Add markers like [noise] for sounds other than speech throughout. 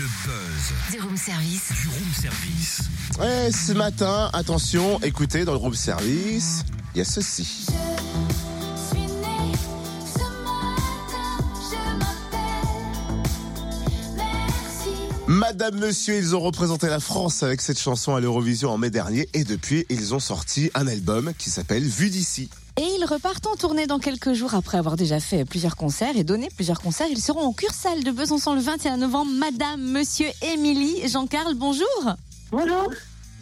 Le buzz Du room service. du room service. Ouais, ce matin, attention, écoutez, dans le room service, il y a ceci. Madame, monsieur, ils ont représenté la France avec cette chanson à l'Eurovision en mai dernier et depuis, ils ont sorti un album qui s'appelle Vue d'ici. Et ils repartent en tournée dans quelques jours après avoir déjà fait plusieurs concerts et donné plusieurs concerts. Ils seront en Cursal de Besançon le 21 novembre. Madame, monsieur, Émilie, Jean-Carl, bonjour. Bonjour.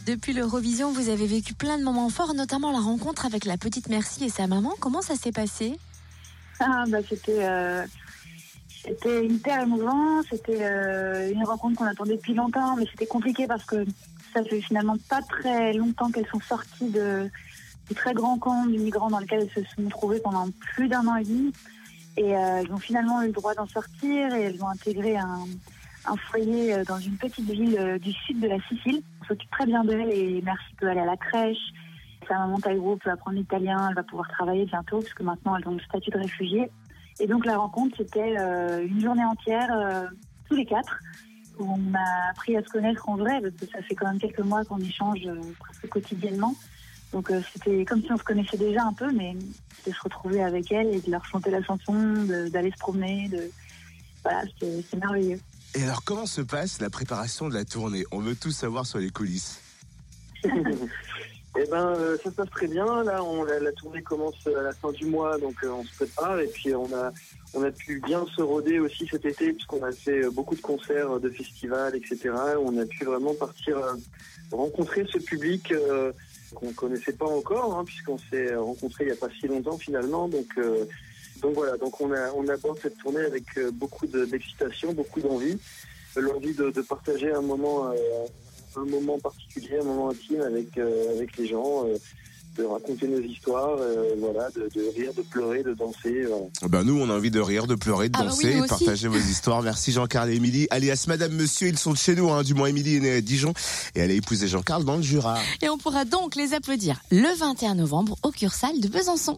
Depuis l'Eurovision, vous avez vécu plein de moments forts, notamment la rencontre avec la petite Merci et sa maman. Comment ça s'est passé? Ah, bah, c'était, euh, c'était hyper émouvant. C'était euh, une rencontre qu'on attendait depuis longtemps, mais c'était compliqué parce que ça fait finalement pas très longtemps qu'elles sont sorties de, du très grand camp du migrant dans lequel elles se sont trouvées pendant plus d'un an et demi. Et euh, elles ont finalement eu le droit d'en sortir et elles ont intégré un, foyer euh, dans une petite ville du sud de la Sicile. On s'occupe très bien d'elle et Merci peut aller à la crèche. Sa maman Taïwo peut apprendre l'italien, elle va pouvoir travailler bientôt parce que maintenant elles ont le statut de réfugié. Et donc la rencontre, c'était euh, une journée entière, euh, tous les quatre, où on a appris à se connaître en vrai, parce que ça fait quand même quelques mois qu'on échange euh, presque quotidiennement. Donc euh, c'était comme si on se connaissait déjà un peu, mais de se retrouver avec elles et de leur chanter la chanson, d'aller se promener, de voilà, c'était merveilleux. Et alors, comment se passe la préparation de la tournée? On veut tout savoir sur les coulisses. [laughs] Eh ben, euh, ça se passe très bien. Là, on, la, tournée commence à la fin du mois, donc euh, on se prépare. Et puis, on a, on a pu bien se roder aussi cet été, puisqu'on a fait euh, beaucoup de concerts, de festivals, etc. On a pu vraiment partir rencontrer ce public qu'on connaissait pas encore, hein, puisqu'on s'est rencontrés il n'y a pas si longtemps finalement. Donc, donc voilà. Donc, on, a, on aborde cette tournée avec beaucoup de- d'excitation, beaucoup d'envie, l'envie de partager un moment. Un moment particulier, un moment intime avec, euh, avec les gens, euh, de raconter nos histoires, euh, voilà, de, de rire, de pleurer, de danser. voilà. Ben nous, on a envie de rire, de pleurer, de Ah bah danser, oui, et partager vos histoires. Merci Jean-Carl et Émilie, alias Madame Monsieur, ils sont de chez nous. Hein. Du moins, Émilie est née à Dijon et elle a épousé Jean-Carl dans le Jura. Et on pourra donc les applaudir le 21 novembre au Cursal de Besançon.